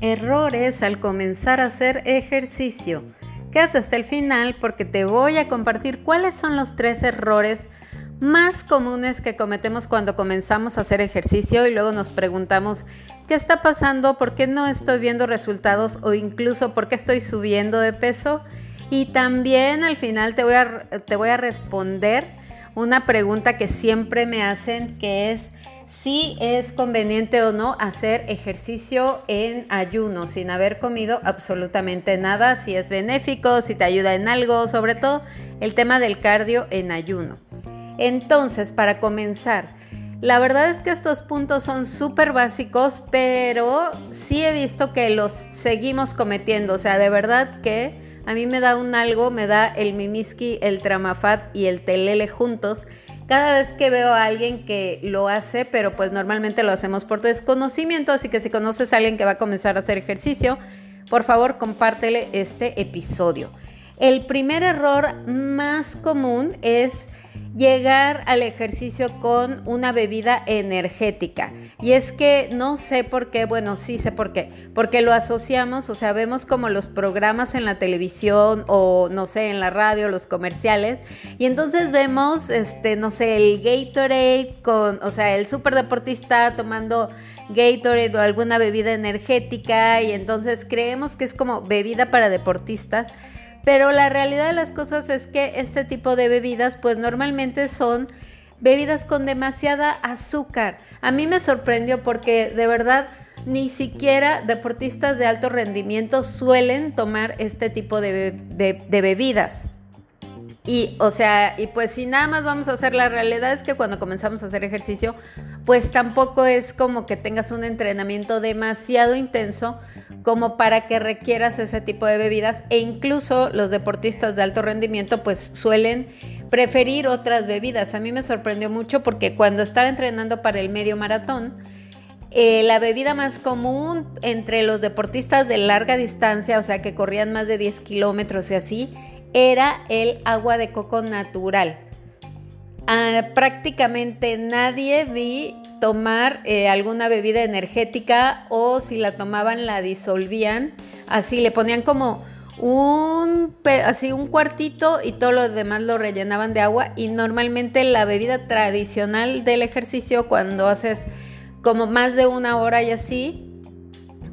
Errores al comenzar a hacer ejercicio. Quédate hasta el final porque te voy a compartir cuáles son los tres errores más comunes que cometemos cuando comenzamos a hacer ejercicio y luego nos preguntamos qué está pasando, por qué no estoy viendo resultados o incluso por qué estoy subiendo de peso. Y también al final te voy a, te voy a responder una pregunta que siempre me hacen que es si es conveniente o no hacer ejercicio en ayuno sin haber comido absolutamente nada, si es benéfico, si te ayuda en algo, sobre todo el tema del cardio en ayuno. Entonces, para comenzar, la verdad es que estos puntos son súper básicos, pero sí he visto que los seguimos cometiendo. O sea, de verdad que a mí me da un algo, me da el mimiski, el tramafat y el telele juntos. Cada vez que veo a alguien que lo hace, pero pues normalmente lo hacemos por desconocimiento, así que si conoces a alguien que va a comenzar a hacer ejercicio, por favor compártele este episodio. El primer error más común es llegar al ejercicio con una bebida energética. Y es que no sé por qué, bueno, sí sé por qué, porque lo asociamos, o sea, vemos como los programas en la televisión o no sé, en la radio, los comerciales, y entonces vemos, este, no sé, el Gatorade con, o sea, el superdeportista tomando Gatorade o alguna bebida energética y entonces creemos que es como bebida para deportistas pero la realidad de las cosas es que este tipo de bebidas pues normalmente son bebidas con demasiada azúcar. A mí me sorprendió porque de verdad ni siquiera deportistas de alto rendimiento suelen tomar este tipo de, bebidas. Y, o sea, y pues si nada más vamos a hacer, la realidad es que cuando comenzamos a hacer ejercicio, pues tampoco es como que tengas un entrenamiento demasiado intenso como para que requieras ese tipo de bebidas e incluso los deportistas de alto rendimiento pues suelen preferir otras bebidas. A mí me sorprendió mucho porque cuando estaba entrenando para el medio maratón, eh, la bebida más común entre los deportistas de larga distancia, o sea que corrían más de 10 kilómetros y así, era el agua de coco natural prácticamente nadie vi tomar eh, alguna bebida energética o si la tomaban la disolvían, así le ponían como un así un cuartito y todo lo demás lo rellenaban de agua. Y normalmente la bebida tradicional del ejercicio cuando haces como más de una hora y así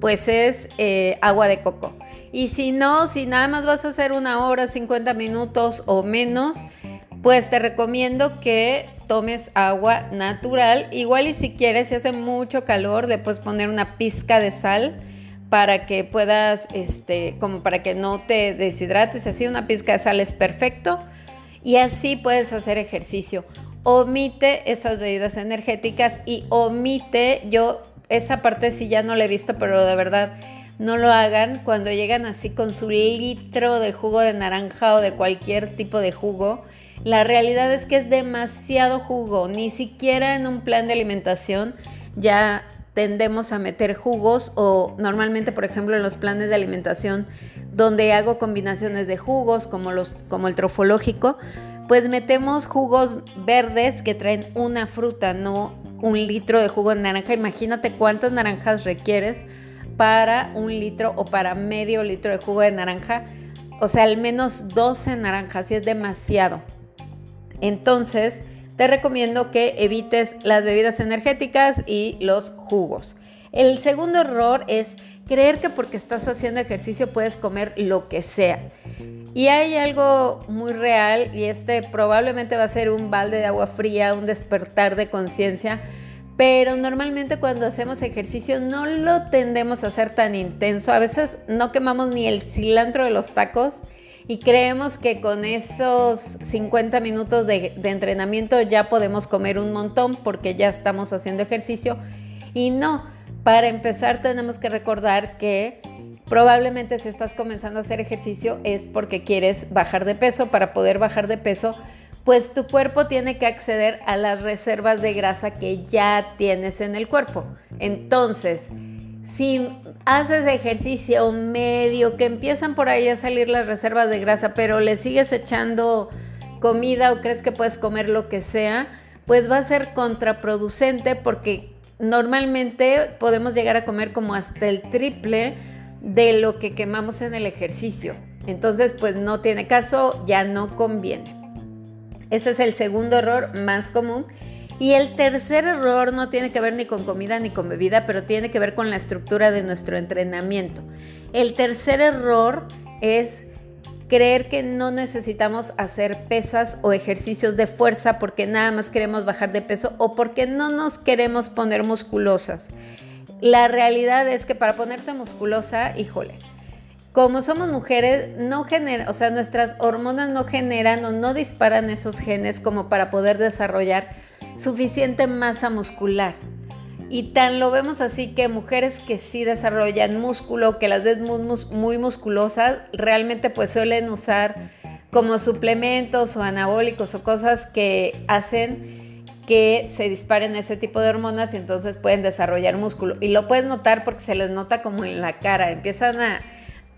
pues es eh, agua de coco. Y si no si nada más vas a hacer una hora 50 minutos o menos pues te recomiendo que tomes agua natural. Igual y si quieres, si hace mucho calor, después poner una pizca de sal para que puedas, este, como para que no te deshidrates. Así una pizca de sal es perfecto. Y así puedes hacer ejercicio. Omite esas bebidas energéticas y omite, yo esa parte sí ya no la he visto, pero de verdad no lo hagan cuando llegan así con su litro de jugo de naranja o de cualquier tipo de jugo la realidad es que es demasiado jugo, ni siquiera en un plan de alimentación ya tendemos a meter jugos o normalmente, por ejemplo, en los planes de alimentación donde hago combinaciones de jugos como, el trofológico, pues metemos jugos verdes que traen una fruta, no un litro de jugo de naranja. Imagínate cuántas naranjas requieres para un litro o para medio litro de jugo de naranja. O sea, al menos 12 naranjas y es demasiado. Entonces, te recomiendo que evites las bebidas energéticas y los jugos. El segundo error es creer que porque estás haciendo ejercicio puedes comer lo que sea. Y hay algo muy real y este probablemente va a ser un balde de agua fría, un despertar de conciencia, pero normalmente cuando hacemos ejercicio no lo tendemos a hacer tan intenso. A veces no quemamos ni el cilantro de los tacos y creemos que con esos 50 minutos de, entrenamiento ya podemos comer un montón porque ya estamos haciendo ejercicio. Y no, para empezar tenemos que recordar que probablemente si estás comenzando a hacer ejercicio es porque quieres bajar de peso. Para poder bajar de peso, pues tu cuerpo tiene que acceder a las reservas de grasa que ya tienes en el cuerpo. Entonces, si haces ejercicio medio, que empiezan por ahí a salir las reservas de grasa, pero le sigues echando comida o crees que puedes comer lo que sea, pues va a ser contraproducente porque normalmente podemos llegar a comer como hasta el triple de lo que quemamos en el ejercicio. Entonces, pues no tiene caso, ya no conviene. Ese es el segundo error más común. Y el tercer error no tiene que ver ni con comida ni con bebida, pero tiene que ver con la estructura de nuestro entrenamiento. El tercer error es creer que no necesitamos hacer pesas o ejercicios de fuerza porque nada más queremos bajar de peso o porque no nos queremos poner musculosas. La realidad es que para ponerte musculosa, híjole, como somos mujeres, no genera, o sea, nuestras hormonas no generan o no disparan esos genes como para poder desarrollar suficiente masa muscular. Y tan lo vemos así que mujeres que sí desarrollan músculo, que las ves muy, musculosas, realmente pues suelen usar como suplementos o anabólicos o cosas que hacen que se disparen ese tipo de hormonas y entonces pueden desarrollar músculo. Y lo puedes notar porque se les nota como en la cara. Empiezan a...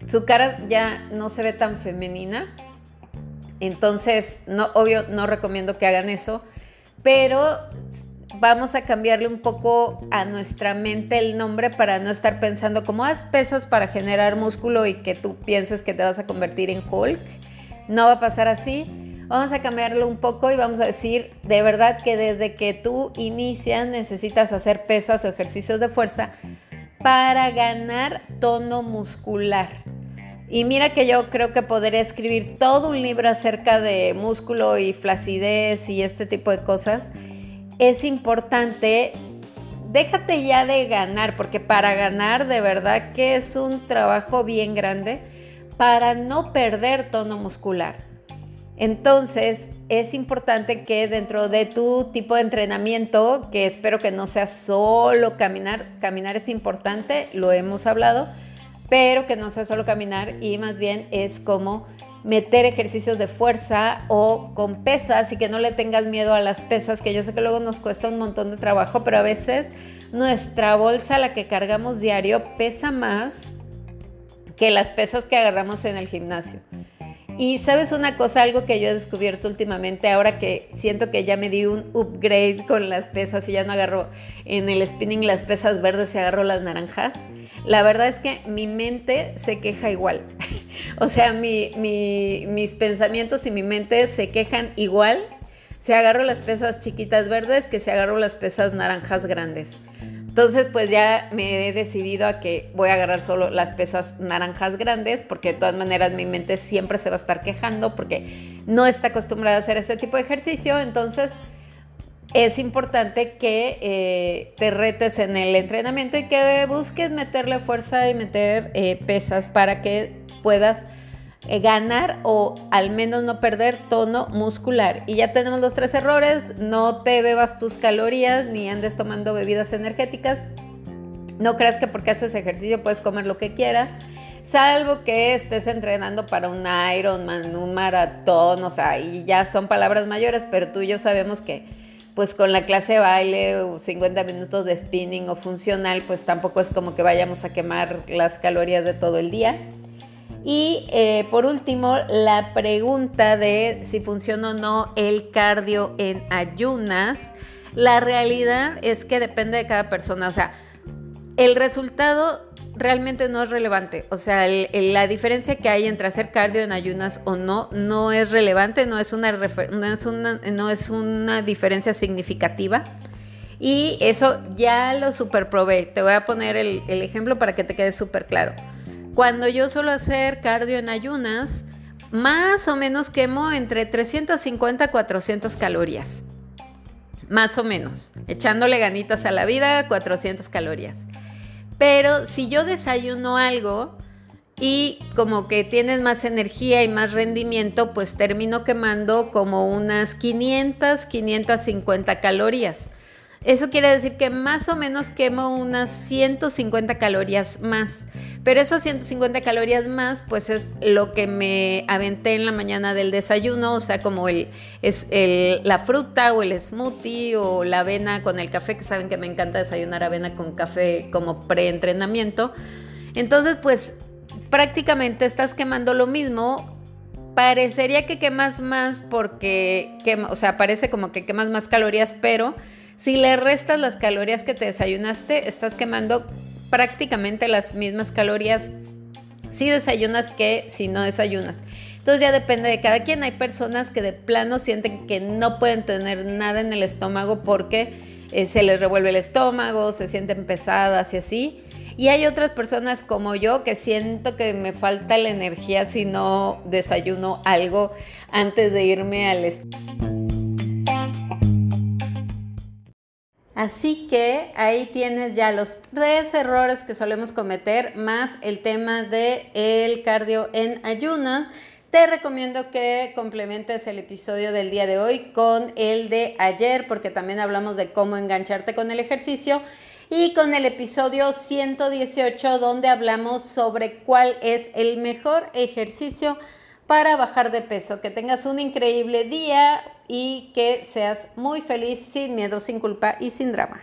Su cara ya no se ve tan femenina. Entonces, obvio, no recomiendo que hagan eso. Pero vamos a cambiarle un poco a nuestra mente el nombre para no estar pensando como haz pesas para generar músculo y que tú pienses que te vas a convertir en Hulk. No va a pasar así. Vamos a cambiarlo un poco y vamos a decir de verdad que desde que tú inicias necesitas hacer pesas o ejercicios de fuerza para ganar tono muscular. Y mira que yo creo que podría escribir todo un libro acerca de músculo y flacidez y este tipo de cosas es importante, déjate ya de ganar, porque para ganar de verdad que es un trabajo bien grande para no perder tono muscular. Entonces, es importante que dentro de tu tipo de entrenamiento, que espero que no sea solo caminar, caminar es importante, lo hemos hablado, pero que no sea solo caminar y más bien es como meter ejercicios de fuerza o con pesas y que no le tengas miedo a las pesas, que yo sé que luego nos cuesta un montón de trabajo, pero a veces nuestra bolsa, la que cargamos diario, pesa más que las pesas que agarramos en el gimnasio. Y sabes una cosa, algo que yo he descubierto últimamente, ahora que siento que ya me di un upgrade con las pesas y ya no agarro en el spinning las pesas verdes y agarro las naranjas, la verdad es que mi mente se queja igual. o sea, mis pensamientos y mi mente se quejan igual si agarro las pesas chiquitas verdes que si agarro las pesas naranjas grandes. Entonces, pues ya me he decidido a que voy a agarrar solo las pesas naranjas grandes, porque de todas maneras mi mente siempre se va a estar quejando porque no está acostumbrada a hacer ese tipo de ejercicio. Entonces, es importante que eh, te retes en el entrenamiento y que busques meterle fuerza y meter eh, pesas para que puedas eh, ganar o al menos no perder tono muscular. Y ya tenemos los tres errores, no te bebas tus calorías ni andes tomando bebidas energéticas. No creas que porque haces ejercicio puedes comer lo que quieras, salvo que estés entrenando para un Ironman, un maratón, o sea, y ya son palabras mayores, pero tú y yo sabemos que pues con la clase de baile o 50 minutos de spinning o funcional, pues tampoco es como que vayamos a quemar las calorías de todo el día. Y eh, por último, la pregunta de si funciona o no el cardio en ayunas. La realidad es que depende de cada persona. O sea, el resultado realmente no es relevante. O sea, la diferencia que hay entre hacer cardio en ayunas o no no es relevante, no es una, no es una, diferencia significativa. Y eso ya lo superprobé. Te voy a poner el, el ejemplo para que te quede súper claro. Cuando yo suelo hacer cardio en ayunas, más o menos quemo entre 350 a 400 calorías. Más o menos. Echándole ganitas a la vida, 400 calorías. Pero si yo desayuno algo y como que tienes más energía y más rendimiento, pues termino quemando como unas 500, 550 calorías. Eso quiere decir que más o menos quemo unas 150 calorías más. Pero esas 150 calorías más, pues es lo que me aventé en la mañana del desayuno, o sea, como el, es la fruta o el smoothie o la avena con el café, que saben que me encanta desayunar avena con café como preentrenamiento. Entonces, pues prácticamente estás quemando lo mismo. Parecería que quemas más porque, o sea, parece como que quemas más calorías, pero Si le restas las calorías que te desayunaste, estás quemando prácticamente las mismas calorías si desayunas que si no desayunas. Entonces ya depende de cada quien. Hay personas que de plano sienten que no pueden tener nada en el estómago porque eh, se les revuelve el estómago, se sienten pesadas y así. Y hay otras personas como yo que siento que me falta la energía si no desayuno algo antes de irme al Así que ahí tienes ya los tres errores que solemos cometer, más el tema de el cardio en ayunas te recomiendo que complementes el episodio del día de hoy con el de ayer, porque también hablamos de cómo engancharte con el ejercicio, y con el episodio 118, donde hablamos sobre cuál es el mejor ejercicio para bajar de peso. Que tengas un increíble día y que seas muy feliz, sin miedo, sin culpa y sin drama.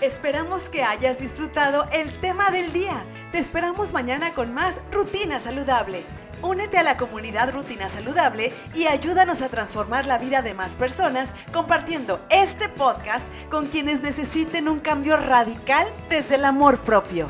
Esperamos que hayas disfrutado el tema del día. Te esperamos mañana con más Rutina Saludable. Únete a la comunidad Rutina Saludable y ayúdanos a transformar la vida de más personas compartiendo este podcast con quienes necesiten un cambio radical desde el amor propio.